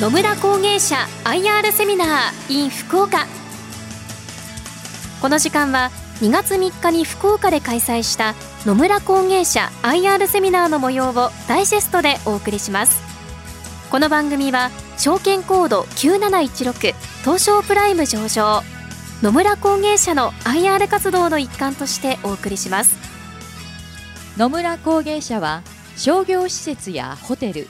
野村工芸社 IR セミナー in 福岡。この時間は2月3日に福岡で開催した野村工芸社 IR セミナーの模様をダイジェストでお送りします。この番組は証券コード9716東証プライム上場。野村工芸社の IR 活動の一環としてお送りします。野村工芸社は商業施設やホテル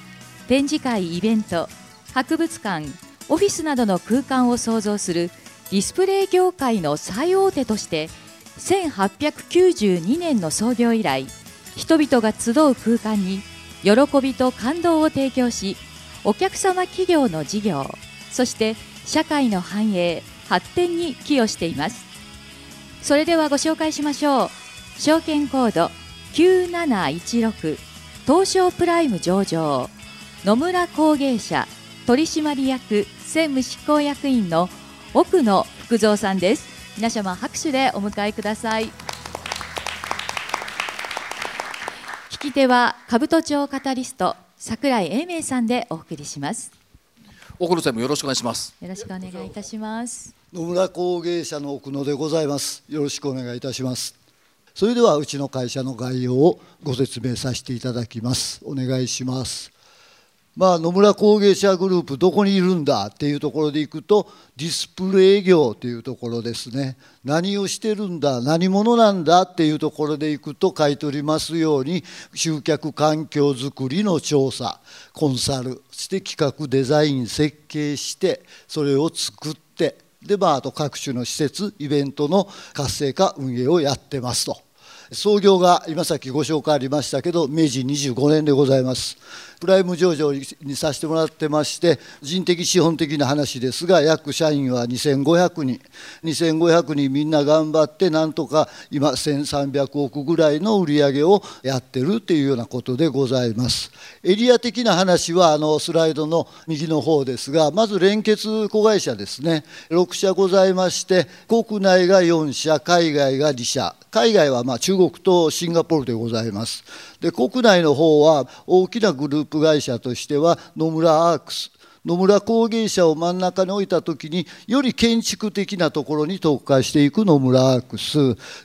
展示会イベント博物館オフィスなどの空間を創造するディスプレイ業界の最大手として1892年の創業以来人々が集う空間に喜びと感動を提供しお客様企業の事業そして社会の繁栄発展に寄与しています。それではご紹介しましょう。証券コード9716東証プライム上場野村工芸社取締役専務執行役員の奥野福蔵さんです。皆様拍手でお迎えください。聞き手は兜町カタリスト桜井英明さんでお送りします。奥野さんもよろしくお願いします。よろしくお願いいたします。野村工芸社の奥野でございます。よろしくお願いいたします。それではうちの会社の概要をご説明させていただきます。お願いしますまあ、野村工芸社グループどこにいるんだっていうところでいくとディスプレイ業というところですね何をしてるんだ何者なんだっていうところでいくと買い取りますように集客環境づくりの調査コンサルそして企画デザイン設計してそれを作ってでまああと各種の施設イベントの活性化運営をやってますと。創業が今さっきご紹介ありましたけど明治25年でございます。プライム上場にさせてもらってまして人的資本的な話ですが約社員は2500人。2500人みんな頑張ってなんとか今1300億ぐらいの売り上げをやってるっていうようなことでございます。エリア的な話はあのスライドの右の方ですがまず連結子会社ですね。6社ございまして国内が4社海外が2社。海外はま中国とシンガポールでございます。で国内の方は大きなグループ会社としては野村アークス野村工芸社を真ん中に置いた時により建築的なところに特化していく野村アークス。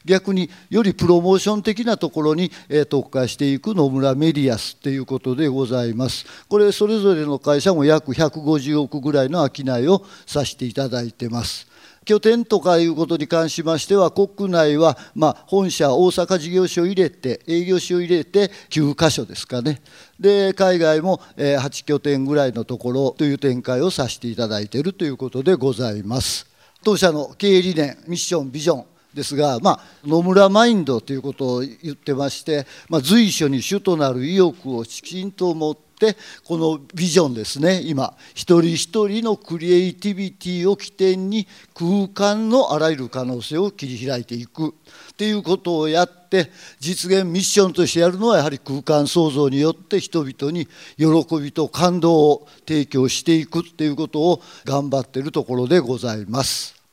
逆によりプロモーション的なところに特化していく野村メディアスっていうことでございます。これそれぞれの会社も約150億ぐらいの商いをさせていただいてます。拠点とかいうことに関しましては国内はま本社大阪事業所を入れて営業所を入れて9箇所ですかね。で海外も8拠点ぐらいのところという展開をさせていただいているということでございます。当社の経営理念ミッションビジョンですが、まあ、野村マインドということを言ってまして、まあ、随所に主となる意欲をきちんと持っってこのビジョンですね今一人一人のクリエイティビティを起点に空間のあらゆる可能性を切り開いていくっていうことをやって実現ミッションとしてやるのはやはり空間創造によって人々に喜びと感動を提供していくっていうことを頑張ってるところでございます。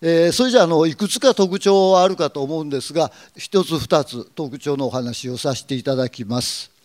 えー、それじゃあのいくつか特徴はあるかと思うんですが一つ二つ特徴のお話をさせていただきます。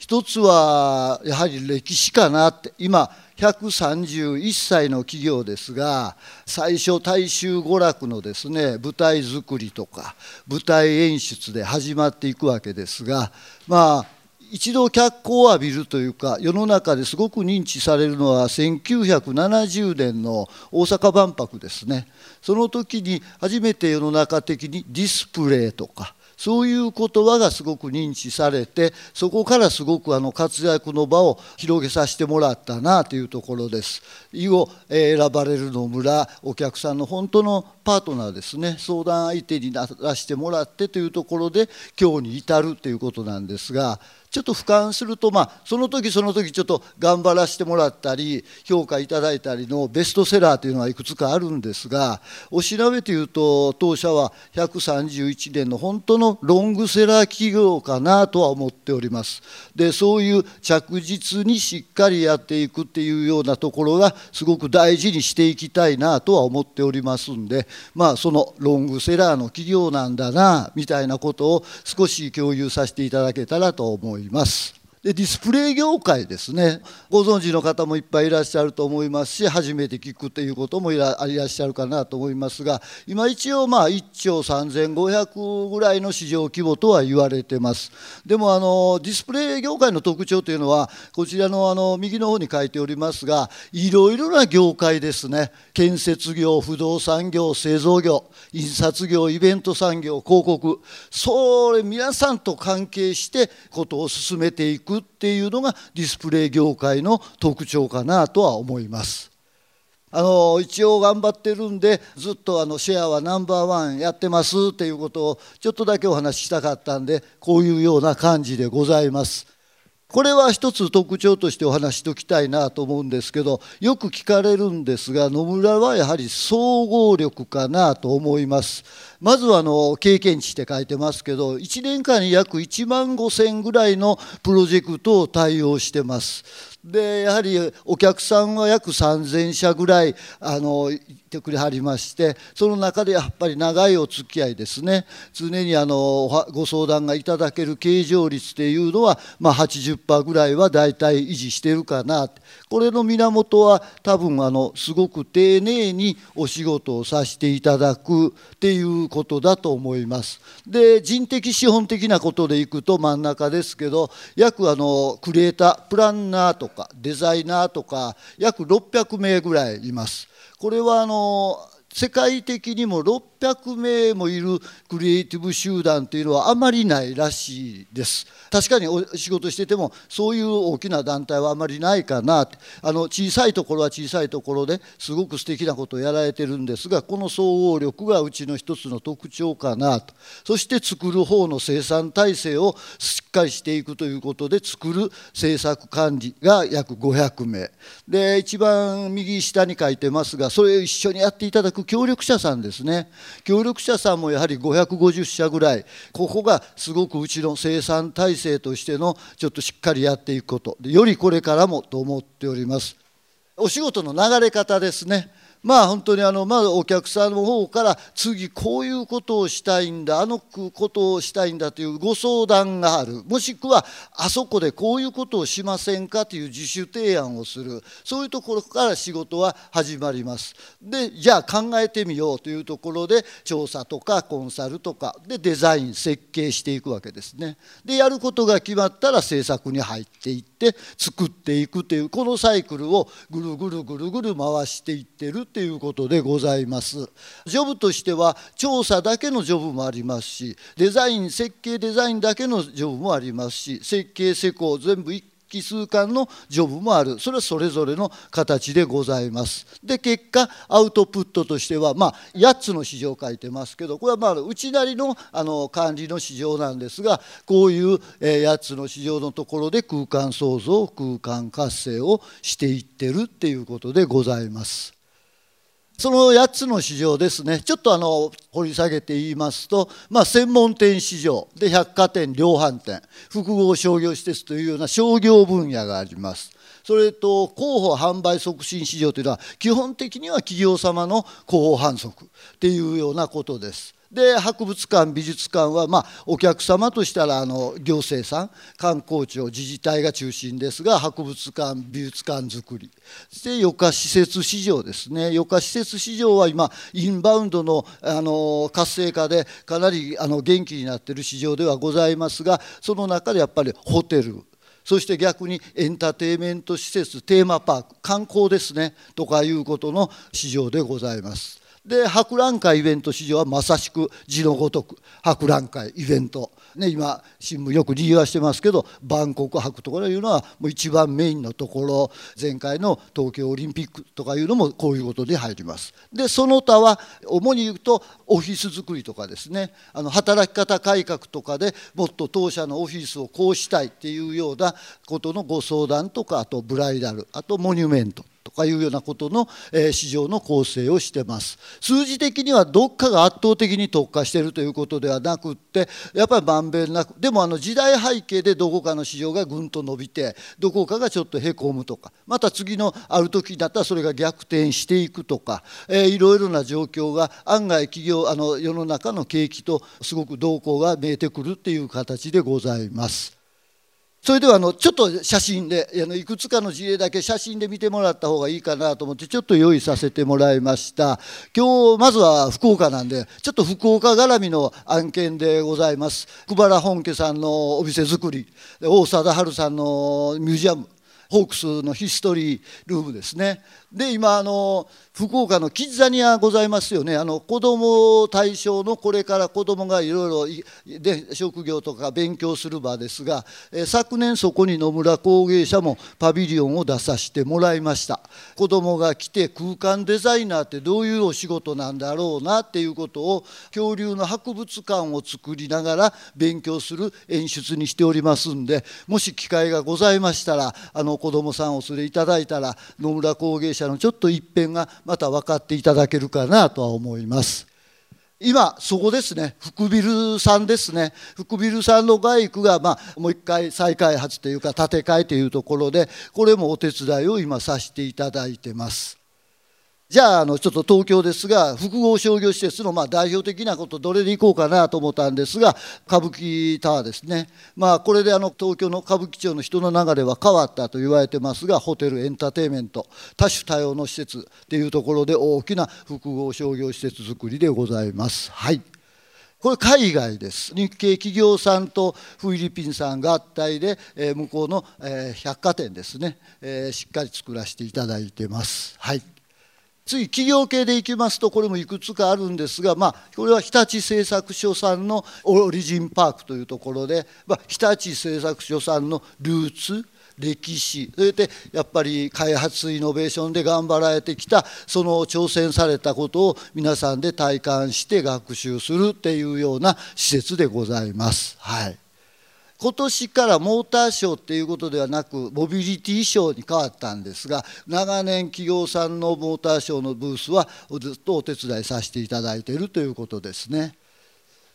一つはやはり歴史かなって。今131歳の企業ですが最初大衆娯楽のですね舞台作りとか舞台演出で始まっていくわけですがまあ一度脚光を浴びるというか世の中ですごく認知されるのは1970年の大阪万博ですね。その時に初めて世の中的にディスプレイとかそういう言葉がすごく認知されてそこからすごくあの活躍の場を広げさせてもらったなというところです。以後選ばれるの村お客さんの本当のパートナーですね相談相手にならしてもらってというところで今日に至るということなんですがちょっと俯瞰すると、まあ、その時その時ちょっと頑張らせてもらったり評価いただいたりのベストセラーというのはいくつかあるんですがお調べていうと当社は131年の本当のロングセラー企業かなとは思っておりますでそういう着実にしっかりやっていくっていうようなところがすごく大事にしていきたいなとは思っておりますんでまあそのロングセラーの企業なんだなみたいなことを少し共有させていただけたらと思います。います。でディスプレイ業界ですね。ご存知の方もいっぱいいらっしゃると思いますし初めて聞くということもいらっしゃるかなと思いますが今一応まあ1兆3500ぐらいの市場規模とは言われてます。でもあのディスプレイ業界の特徴というのはこちらのあの右の方に書いておりますがいろいろな業界ですね。建設業不動産業製造業印刷業イベント産業広告。それ皆さんと関係してことを進めていく。くっていうのがディスプレイ業界の特徴かなとは思います。あの一応頑張ってるんでずっとあのシェアはナンバーワンやってますっていうことをちょっとだけお話ししたかったんでこういうような感じでございます。これは一つ特徴としてお話しておきたいなと思うんですけどよく聞かれるんですが野村はやはり総合力かなと思います。まずはあの経験値って書いてますけど1年間に約1万5000ぐらいのプロジェクトを対応してます。でやはりお客さんは約3,000社ぐらいあのてくれはりましてその中でやっぱり長いお付き合いですね常にあのご相談がいただける経常率っていうのは、まあ、80%ぐらいは大体維持してるかなこれの源は多分あのすごく丁寧にお仕事をさせていただくっていうことだと思います。で人的資本的なことでいくと真ん中ですけど約あのクリエイタープランナーとかデザイナーとか約600名ぐらいいます。これはあの世界的にも600名もいるクリエイティブ集団というのはあまりないらしいです。確かにお仕事しててもそういう大きな団体はあまりないかな。あの小さいところは小さいところですごく素敵なことをやられてるんですがこの総合力がうちの一つの特徴かなと。そして作る方の生産体制をしっかりしていくということで作る政策管理が約500名。で一番右下に書いてますがそれを一緒にやっていただく協力者さんですね。協力者さんもやはり550社ぐらい。ここがすごくうちの生産体制としてのちょっとしっかりやっていくこと。よりこれからもと思っております。お仕事の流れ方ですね。まあ本当にあのまずお客さんの方から次こういうことをしたいんだあのことをしたいんだというご相談がある。もしくはあそこでこういうことをしませんかという自主提案をする。そういうところから仕事は始まります。でじゃあ考えてみようというところで調査とかコンサルとか。でデザイン設計していくわけですね。でやることが決まったら制作に入っていって作っていくというこのサイクルをぐるぐるぐるぐる回していってるっていうことでございます。ジョブとしては調査だけのジョブもありますしデザイン設計デザインだけのジョブもありますし設計施工全部一奇数間のジョブもあるそれはそれぞれの形でございますで結果アウトプットとしてはまあ8つの市場を書いてますけどこれはまあ内なりのあの管理の市場なんですがこういう8つの市場のところで空間創造空間活性をしていってるっていうことでございます。その8つの市場ですねちょっとあの掘り下げて言いますと、まあ、専門店市場で百貨店量販店複合商業施設というような商業分野があります。それと広報販売促進市場というのは基本的には企業様の広報販促っていうようなことです。で博物館美術館は、まあ、お客様としたらあの行政さん観光庁自治体が中心ですが博物館美術館づくり。そして余暇施設市場ですね。余暇施設市場は今インバウンドのあの活性化でかなりあの元気になっている市場ではございますがその中でやっぱりホテル。そして逆にエンターテインメント施設テーマパーク。観光ですね。とかいうことの市場でございます。で博覧会イベント市場はまさしく字のごとく博覧会イベント、ね、今新聞よく理由はしてますけど万国博とかいうのはもう一番メインのところ。前回の東京オリンピックとかいうのもこういうことで入ります。でその他は主に言うとオフィス作りとかですね。あの働き方改革とかでもっと当社のオフィスをこうしたいっていうようなことのご相談とかあとブライダルあとモニュメント。とかいうようなことの、え市場の構成をしてます数字的にはどっかが圧倒的に特化しているということではなくってやっぱりまんべんなくでもあの時代背景でどこかの市場がぐんと伸びてどこかがちょっとへこむとかまた次のある時だったらそれが逆転していくとか、えー、いろいろな状況が案外企業あの世の中の景気とすごく動向が見えてくるっていう形でございます。それではあのちょっと写真であのいくつかの事例だけ写真で見てもらった方がいいかなと思ってちょっと用意させてもらいました。今日まずは福岡なんでちょっと福岡絡みの案件でございます。久原本家さんのお店作り大貞治さんのミュージアムホークスのヒストリールームですね。で今あの福岡のキッザニアございますよね。あの子ども対象のこれから子どもがいろいろ職業とか勉強する場ですが、え昨年そこに野村工芸社もパビリオンを出させてもらいました。子どもが来て空間デザイナーってどういうお仕事なんだろうなっていうことを恐竜の博物館を作りながら勉強する演出にしておりますんでもし機会がございましたらあの子どもさんお連れいただいたら野村工芸社のちょっと一辺がまた分かっていただけるかなとは思います。今そこですね。福ビルさんですね。福ビルさんの外区が、まあ、もう一回再開発というか建て替えというところでこれもお手伝いを今させていただいてます。じゃああのちょっと東京ですが複合商業施設のまあ代表的なことどれでいこうかなと思ったんですが歌舞伎タワーですね。まあこれであの東京の歌舞伎町の人の流れは変わったと言われてますがホテルエンターテインメント多種多様の施設っていうところで大きな複合商業施設作りでございます。はい。これ海外です。日系企業さんとフィリピンさん合体で、え向こうの、え百貨店ですね、えしっかり作らせていただいてます。はい。次企業系でいきますとこれもいくつかあるんですが、まあ、これは日立製作所さんのオリジンパークというところで、まあ、日立製作所さんのルーツ歴史それでやっぱり開発イノベーションで頑張られてきたその挑戦されたことを皆さんで体感して学習するっていうような施設でございます。はい今年からモーターショーっていうことではなくモビリティショーに変わったんですが長年企業さんのモーターショーのブースはずっとお手伝いさせていただいているということですね。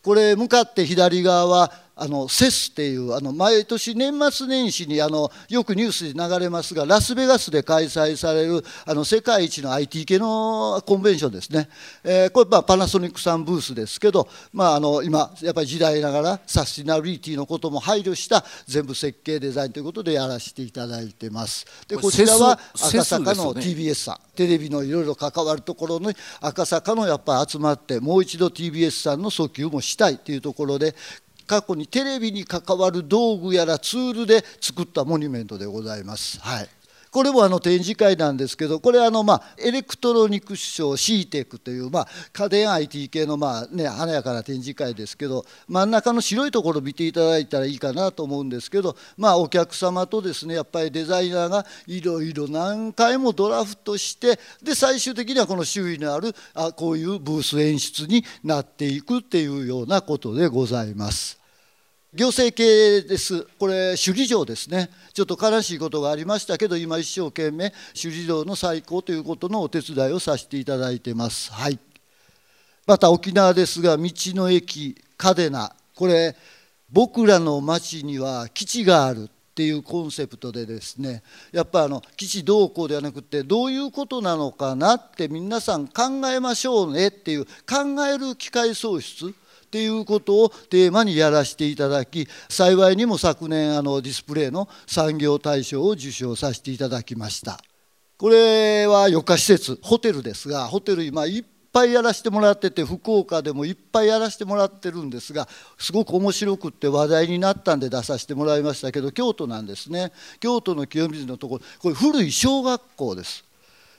これ向かって左側はあのセスっていうあの毎年年末年始にあのよくニュースで流れますがラスベガスで開催されるあの世界一の IT 系のコンベンションですね、えー、これまあパナソニックさんブースですけど、まあ、あの今やっぱり時代ながらサスティナビリティのことも配慮した全部設計デザインということでやらせていただいてます。でこちらは赤坂の TBS さん、ね、テレビのいろいろ関わるところに赤坂のやっぱ集まってもう一度 TBS さんの訴求もしたいというところで過去にテレビに関わる道具やらツールで作ったモニュメントでございます。はいこれもあの展示会なんですけどこれあのまあエレクトロニクスショー CEATEC というまあ家電 IT 系のまあね華やかな展示会ですけど真ん中の白いところ見ていただいたらいいかなと思うんですけどまあお客様とですねやっぱりデザイナーがいろいろ何回もドラフトしてで最終的にはこの周囲のあるあこういうブース演出になっていくっていうようなことでございます。行政系です。これ首里城ですね。ちょっと悲しいことがありましたけど、今一生懸命首里城の再興ということのお手伝いをさせていただいてます。はい。また沖縄ですが、道の駅嘉手納これ僕らの町には基地がある。っていうコンセプトでですねやっぱあの基地どうこうではなくてどういうことなのかなって皆さん考えましょうねっていう考える機会創出っていうことをテーマにやらせていただき幸いにも昨年あのディスプレイの産業大賞を受賞させていただきました。これは余暇施設ホテルですがホテル今いっぱいやらせてもらってて福岡でもいっぱいやらせてもらってるんですがすごく面白くって話題になったんで出させてもらいましたけど京都なんですね。京都の清水のところこれ古い小学校です。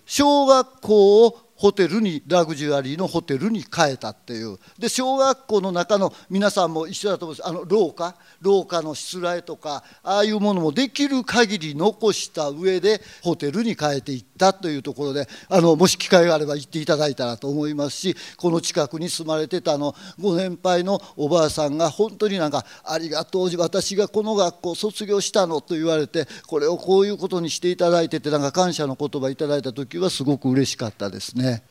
小学校をホテルにラグジュアリーのホテルに変えたっていう。で小学校の中の皆さんも一緒だと思うんです。あの廊下？廊下のしつらえとかああいうものもできる限り残した上でホテルに変えていった。というところであのもし機会があれば行っていただいたらと思いますしこの近くに住まれてたあのご年配のおばあさんが本当になんか「ありがとう私がこの学校卒業したの」と言われてこれをこういうことにしていただいててなんか感謝の言葉いただいた時はすごく嬉しかったですね。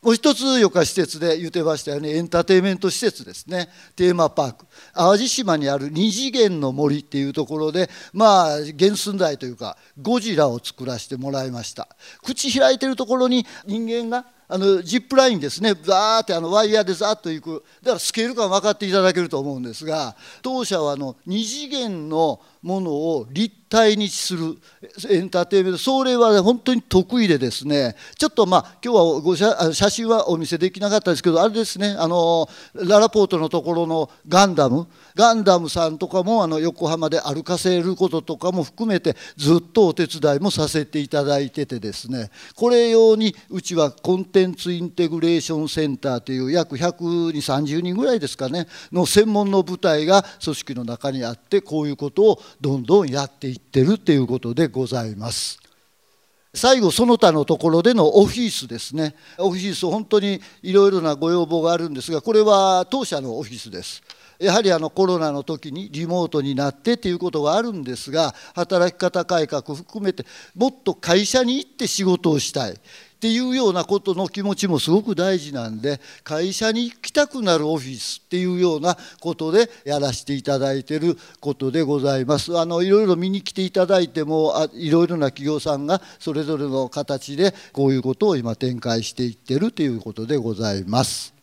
もう一つ余暇施設で言ってましたよね。エンターテインメント施設ですね。テーマパーク。淡路島にある二次元の森っていうところでまあ原寸大というかゴジラを作らせてもらいました。口開いてるところに人間があのジップラインですね。ザーってあのワイヤーでザーッといく。だからスケール感分かっていただけると思うんですが当社はあの2次元のものを立体にするエンターテインメント。それは本当に得意でですね。ちょっとまあ今日はご写写真はお見せできなかったですけどあれですねあのララポートのところのガンダム。ガンダムさんとかもあの横浜で歩かせることとかも含めてずっとお手伝いもさせていただいててですね。これ用にうちはコンテンツインテグレーションセンターという約12030人ぐらいですかねの専門の部隊が組織の中にあってこういうことをどんどんやっていってるっていうことでございます。最後その他のところでのオフィスですね。オフィス本当にいろいろなご要望があるんですがこれは当社のオフィスです。やはりあのコロナの時にリモートになってということがあるんですが働き方改革含めてもっと会社に行って仕事をしたい。っていうようなことの気持ちもすごく大事なんで会社に行きたくなるオフィスっていうようなことでやらせていただいてることでございます。あのいろいろ見に来ていただいてもあいろいろな企業さんがそれぞれの形でこういうことを今展開していってるということでございます。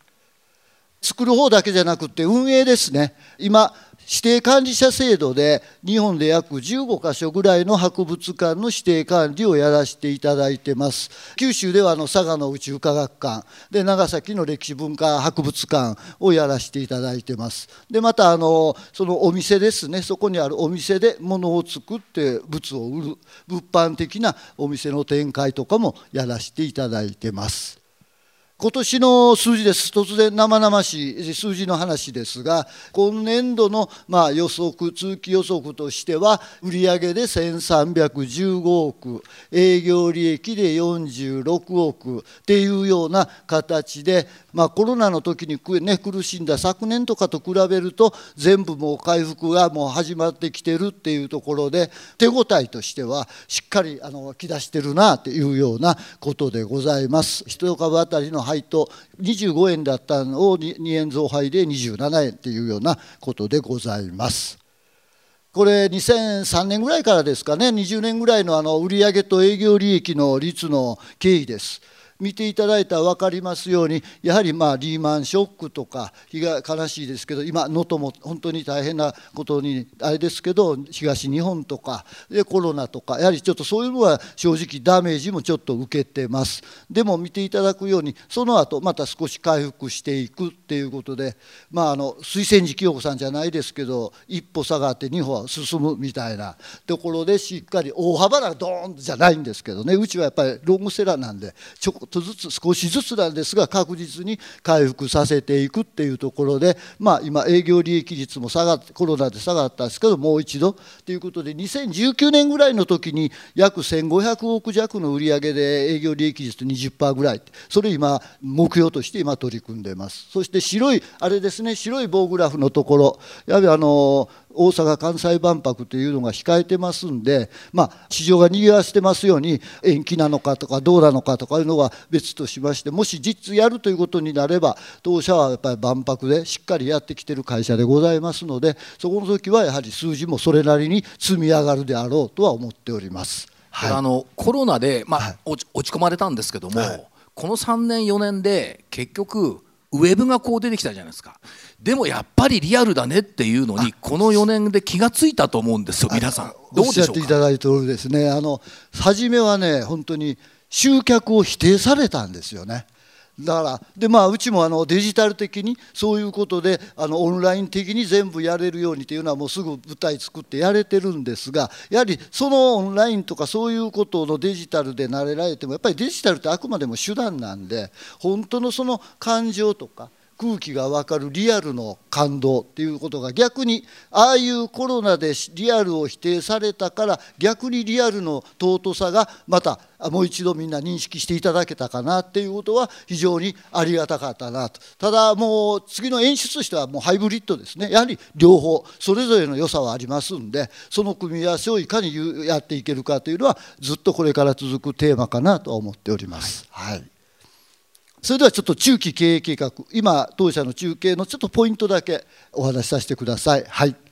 作る方だけじゃなくて運営ですね。今指定管理者制度で日本で約15か所ぐらいの博物館の指定管理をやらせていただいてます。九州ではあの佐賀の宇宙科学館。で長崎の歴史文化博物館をやらせていただいてます。でまたあのそのお店ですね。そこにあるお店で物を作って物を売る。物販的なお店の展開とかもやらせていただいてます。今年の数字です、突然生々しい数字の話ですが、今年度のまあ予測、通期予測としては、売上で1315億、営業利益で46億っていうような形で、まあ、コロナの時に、ね、苦しんだ昨年とかと比べると、全部もう回復がもう始まってきてるっていうところで、手応えとしては、しっかりあのき出してるなというようなことでございます。一株当たりの配当25円だったのを 2, 円増配で27円っていうようなことでございます。これ2003年ぐらいからですかね20年ぐらいのあの売上と営業利益の率の経緯です。見ていただいたら分かりますようにやはりまあリーマンショックとか悲しいですけど今能登も本当に大変なことにあれですけど東日本とかでコロナとかやはりちょっとそういうのは正直ダメージもちょっと受けてます。でも見ていただくようにその後また少し回復していくっていうことでまああの推薦時清子さんじゃないですけど一歩下がって二歩は進むみたいなところでしっかり大幅なドーンじゃないんですけどね。うちはやっぱりロングセラーなんでちょこっとずつ少しずつなんですが確実に回復させていくっていうところで、まあ、今営業利益率も下がってコロナで下がったんですけどもう一度ということで2019年ぐらいの時に約1500億弱の売り上げで営業利益率20%ぐらいそれ今目標として今取り組んでます。そして白いあれですね白い棒グラフのところやはりあの大阪・関西万博というのが控えてますんで、まあ、市場が賑わしてますように延期なのかとかどうなのかとかいうのは別としましてもし実やるということになれば当社はやっぱり万博でしっかりやってきてる会社でございますのでそこの時はやはり数字もそれなりに積み上がるであろうとは思っております。はい、あのコロナで、まあ、はい、落ち込まれたんですけども、はい、この3年4年で結局ウェブがこう出てきたじゃないですか。でもやっぱりリアルだねっていうのにこの4年で気が付いたと思うんですよ皆さん。どうでしょうか？おっしゃっていただいておるですね。あの初めはね本当に集客を否定されたんですよねだから。でまあうちもあのデジタル的にそういうことであのオンライン的に全部やれるようにというのはもうすぐ舞台作ってやれてるんですがやはりそのオンラインとかそういうことのデジタルで慣れられてもやっぱりデジタルってあくまでも手段なんで本当のその感情とか空気が分かるリアルの感動っていうことが逆にああいうコロナでリアルを否定されたから逆にリアルの尊さがまたもう一度みんな認識していただけたかなっていうことは非常にありがたかったなと。ただもう次の演出としてはもうハイブリッドですね。やはり両方それぞれの良さはありますんでその組み合わせをいかにやっていけるかというのはずっとこれから続くテーマかなと思っております。はい、はいそれではちょっと中期経営計画今当社の中継のちょっとポイントだけお話しさせてください。はい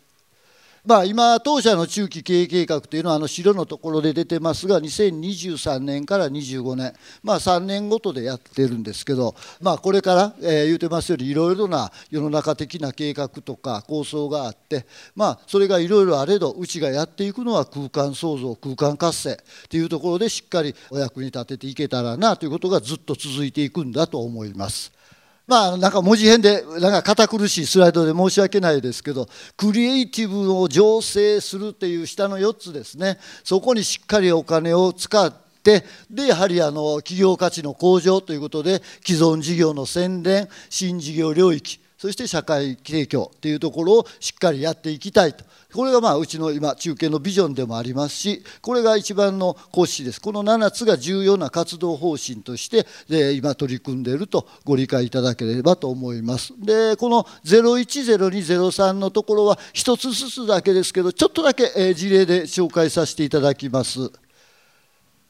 まあ、今、当社の中期経営計画というのはあの白のところで出てますが2023年から25年、まあ、3年ごとでやってるんですけど、まあ、これから、えー、言うてますようにいろいろな世の中的な計画とか構想があって、まあ、それがいろいろあれどうちがやっていくのは空間創造空間活性というところでしっかりお役に立てていけたらなということがずっと続いていくんだと思います。まあなんか文字編でなんか堅苦しいスライドで申し訳ないですけどクリエイティブを醸成するっていう下の4つですね。そこにしっかりお金を使ってでやはりあの企業価値の向上ということで既存事業の宣伝新事業領域そして社会提供というところをしっかりやっていきたいと。これがまあうちの今中継のビジョンでもありますしこれが一番の講師です。この7つが重要な活動方針として今取り組んでいるとご理解いただければと思います。でこの010203のところは1つずつだけですけどちょっとだけ事例で紹介させていただきます。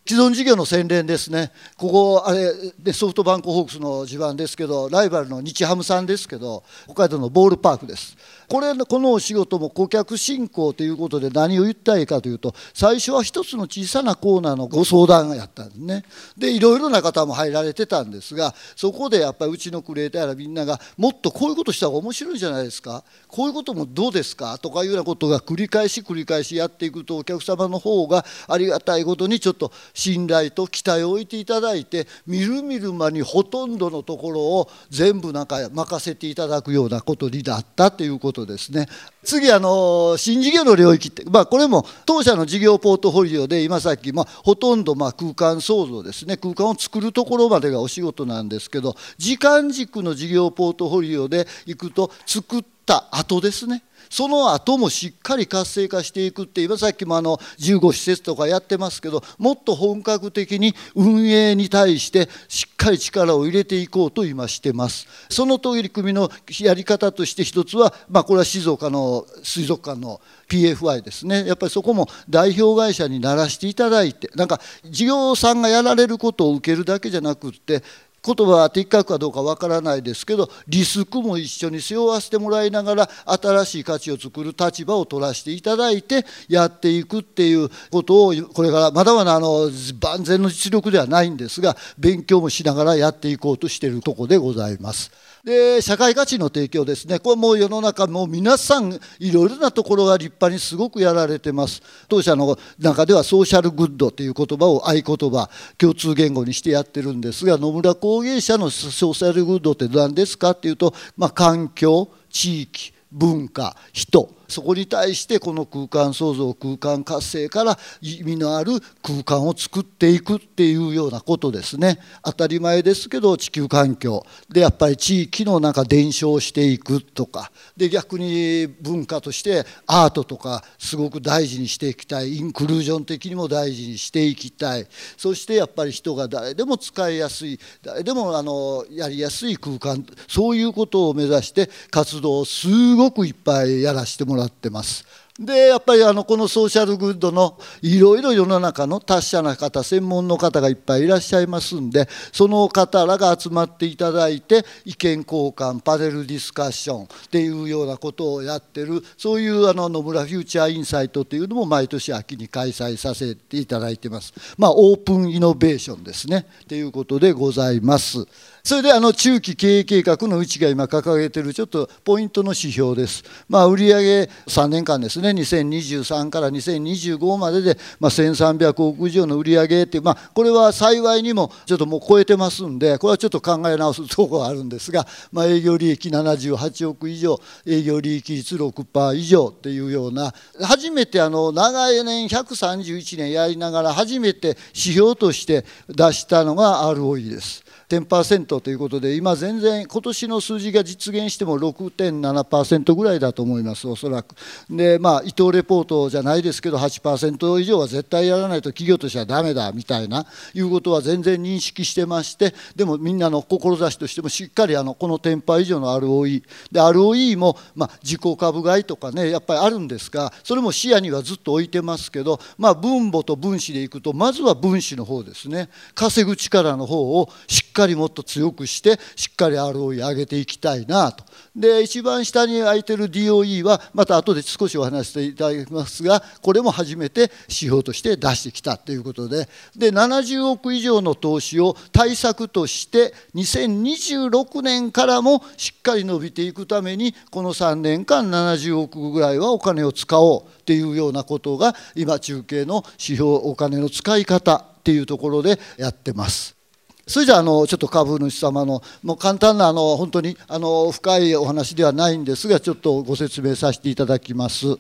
既存事業の洗練ですね、ここあれでソフトバンクホークスの地盤ですけど、ライバルの日ハムさんですけど、北海道のボールパークです。これこのお仕事も顧客振興ということで何を言ったらいいかというと最初は一つの小さなコーナーのご相談やったんですね。でいろいろな方も入られてたんですがそこでやっぱりうちのクリエイターやらみんながもっとこういうことした方が面白いんじゃないですか。こういうこともどうですか？とかいうようなことが繰り返し繰り返しやっていくとお客様の方がありがたいことにちょっと信頼と期待を置いていただいてみるみる間にほとんどのところを全部なんか任せていただくようなことになったということですね。次あの新事業の領域って、まあ、これも当社の事業ポートフォリオで今さっき、まあ、ほとんどま空間創造ですね。空間を作るところまでがお仕事なんですけど時間軸の事業ポートフォリオでいくと作った後ですね。その後もしっかり活性化していくって今さっきもあの15施設とかやってますけどもっと本格的に運営に対してしっかり力を入れていこうと今してます。その取り組みのやり方として一つは、まあ、これは静岡の水族館の PFI ですね。やっぱりそこも代表会社にならしていただいてなんか事業さんがやられることを受けるだけじゃなくって言葉は的確かどうかわからないですけどリスクも一緒に背負わせてもらいながら新しい価値を作る立場を取らせていただいてやっていくっていうことをこれからまだまだあの万全の実力ではないんですが勉強もしながらやっていこうとしているとこでございます。で社会価値の提供ですね。これもう世の中もう皆さんいろいろなところが立派にすごくやられてます。当社の中ではソーシャルグッドという言葉を合言葉共通言語にしてやってるんですが野村工芸社のソーシャルグッドって何ですかっていうと、まあ、環境地域文化人。そこに対してこの空間創造空間活性から意味のある空間を作っていくっていうようなことですね。当たり前ですけど地球環境。でやっぱり地域の中伝承していくとか。で逆に文化としてアートとかすごく大事にしていきたい。インクルージョン的にも大事にしていきたい。そしてやっぱり人が誰でも使いやすい。誰でもあのやりやすい空間。そういうことを目指して活動をすごくいっぱいやらせてもらもらってます。でやっぱりあのこのソーシャルグッドのいろいろ世の中の達者な方専門の方がいっぱいいらっしゃいますんでその方らが集まっていただいて意見交換パネルディスカッションっていうようなことをやってるそういうあの野村フューチャーインサイトっていうのも毎年秋に開催させていただいてます。まあオープンイノベーションですねっていうことでございます。それであの中期経営計画のうちが今掲げてるちょっとポイントの指標です。まあ、売上3年間ですねね2023から2025までで、まあ、1300億以上の売り上げっていう、まあ、これは幸いにもちょっともう超えてますんでこれはちょっと考え直すところがあるんですが、まあ、営業利益78億以上営業利益率6%以上っていうような初めてあの長い年131年やりながら初めて指標として出したのが ROE です。10%ということで今全然今年の数字が実現しても6.7%ぐらいだと思いますおそらく。でまあ伊藤レポートじゃないですけど8%以上は絶対やらないと企業としてはダメだみたいないうことは全然認識してましてでもみんなの志としてもしっかりあのこの10%以上の ROE で ROE もまあ自己株買いとかねやっぱりあるんですがそれも視野にはずっと置いてますけどまあ分母と分子でいくとまずは分子の方ですね。稼ぐ力の方をしっかりかりもっと強くしてしっかり ROE 上げていきたいなとで一番下に空いてる DOE はまた後で少しお話していただきますがこれも初めて指標として出してきたということでで70億以上の投資を対策として2026年からもしっかり伸びていくためにこの3年間70億ぐらいはお金を使おうっていうようなことが今中継の指標お金の使い方っていうところでやってます。それじゃあのちょっと株主様のもう簡単なあの本当にあの深いお話ではないんですがちょっとご説明させていただきます。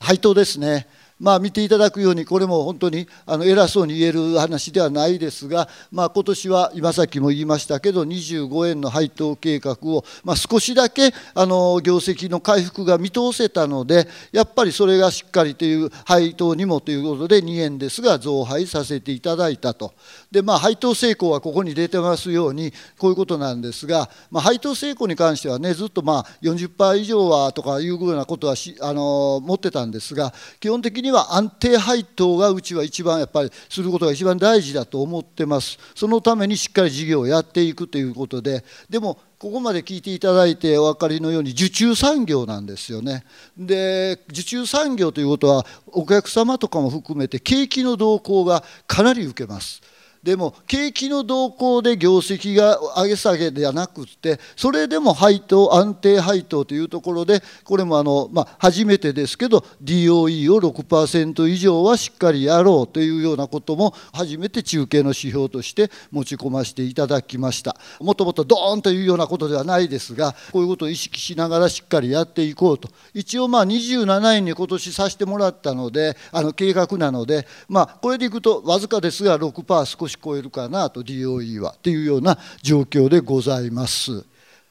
配当ですね。まあ、見ていただくようにこれも本当にあの偉そうに言える話ではないですが、まあ、今年は今さっきも言いましたけど25円の配当計画を、まあ、少しだけあの業績の回復が見通せたのでやっぱりそれがしっかりという配当にもということで2円ですが増配させていただいたと。で、まあ、配当成功はここに出てますようにこういうことなんですが、まあ、配当成功に関してはねずっとまあ40%以上はとかいうようなことはしあの持ってたんですが基本的には安定配当がうちは一番やっぱりすることが一番大事だと思ってますそのためにしっかり事業をやっていくということででもここまで聞いていただいてお分かりのように受注産業なんですよね。で受注産業ということはお客様とかも含めて景気の動向がかなり受けます。でも景気の動向で業績が上げ下げではなくてそれでも配当安定配当というところでこれもあの、まあ、初めてですけど DOE を6%以上はしっかりやろうというようなことも初めて中継の指標として持ち込ませていただきました。もともとドーンというようなことではないですがこういうことを意識しながらしっかりやっていこうと。一応まあ27円に今年させてもらったのであの計画なのでまあこれでいくとわずかですが6%少し超えるかなと DOE はっていうような状況でございます。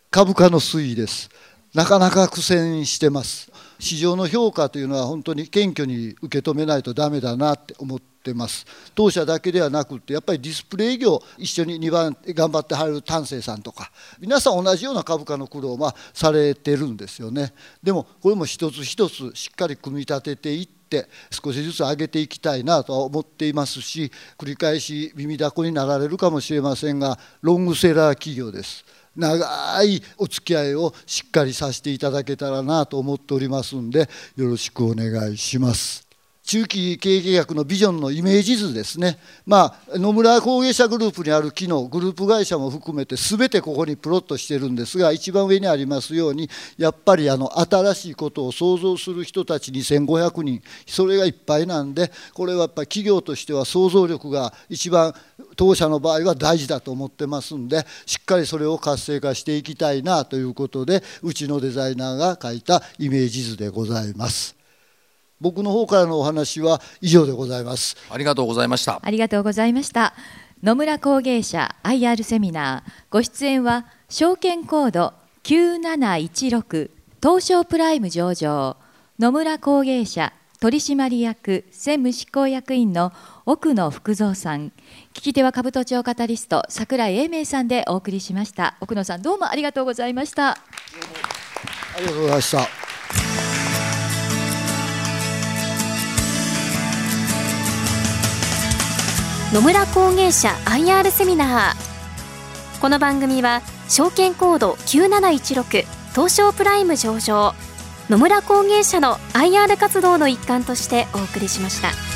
株価の推移です。なかなか苦戦してます。市場の評価というのは本当に謙虚に受け止めないとダメだなって思ってます。当社だけではなくってやっぱりディスプレイ業一緒に2番頑張ってはる丹精さんとか皆さん同じような株価の苦労はされてるんですよね。でもこれも一つ一つしっかり組み立てていってって少しずつ上げていきたいなとは思っていますし繰り返し耳だこになられるかもしれませんがロングセラー企業です。長いお付き合いをしっかりさせていただけたらなと思っておりますんでよろしくお願いします。中期経営計画のビジョンのイメージ図ですね、まあ、野村工芸社グループにある機能グループ会社も含めて全てここにプロットしてるんですが一番上にありますようにやっぱりあの新しいことを想像する人たち2500人それがいっぱいなんでこれはやっぱり企業としては想像力が一番当社の場合は大事だと思ってますんでしっかりそれを活性化していきたいなということでうちのデザイナーが書いたイメージ図でございます。僕の方からのお話は以上でございます。ありがとうございました。ありがとうございました。野村工芸社 IR セミナー。ご出演は証券コード9716東証プライム上場。野村工芸社取締役専務執行役員の奥野福蔵さん。聞き手は兜町カタリスト櫻井英明さんでお送りしました。奥野さんどうもありがとうございました。ありがとうございました野村工芸社 IR セミナーこの番組は証券コード9716東証プライム上場野村工芸社の IR 活動の一環としてお送りしました。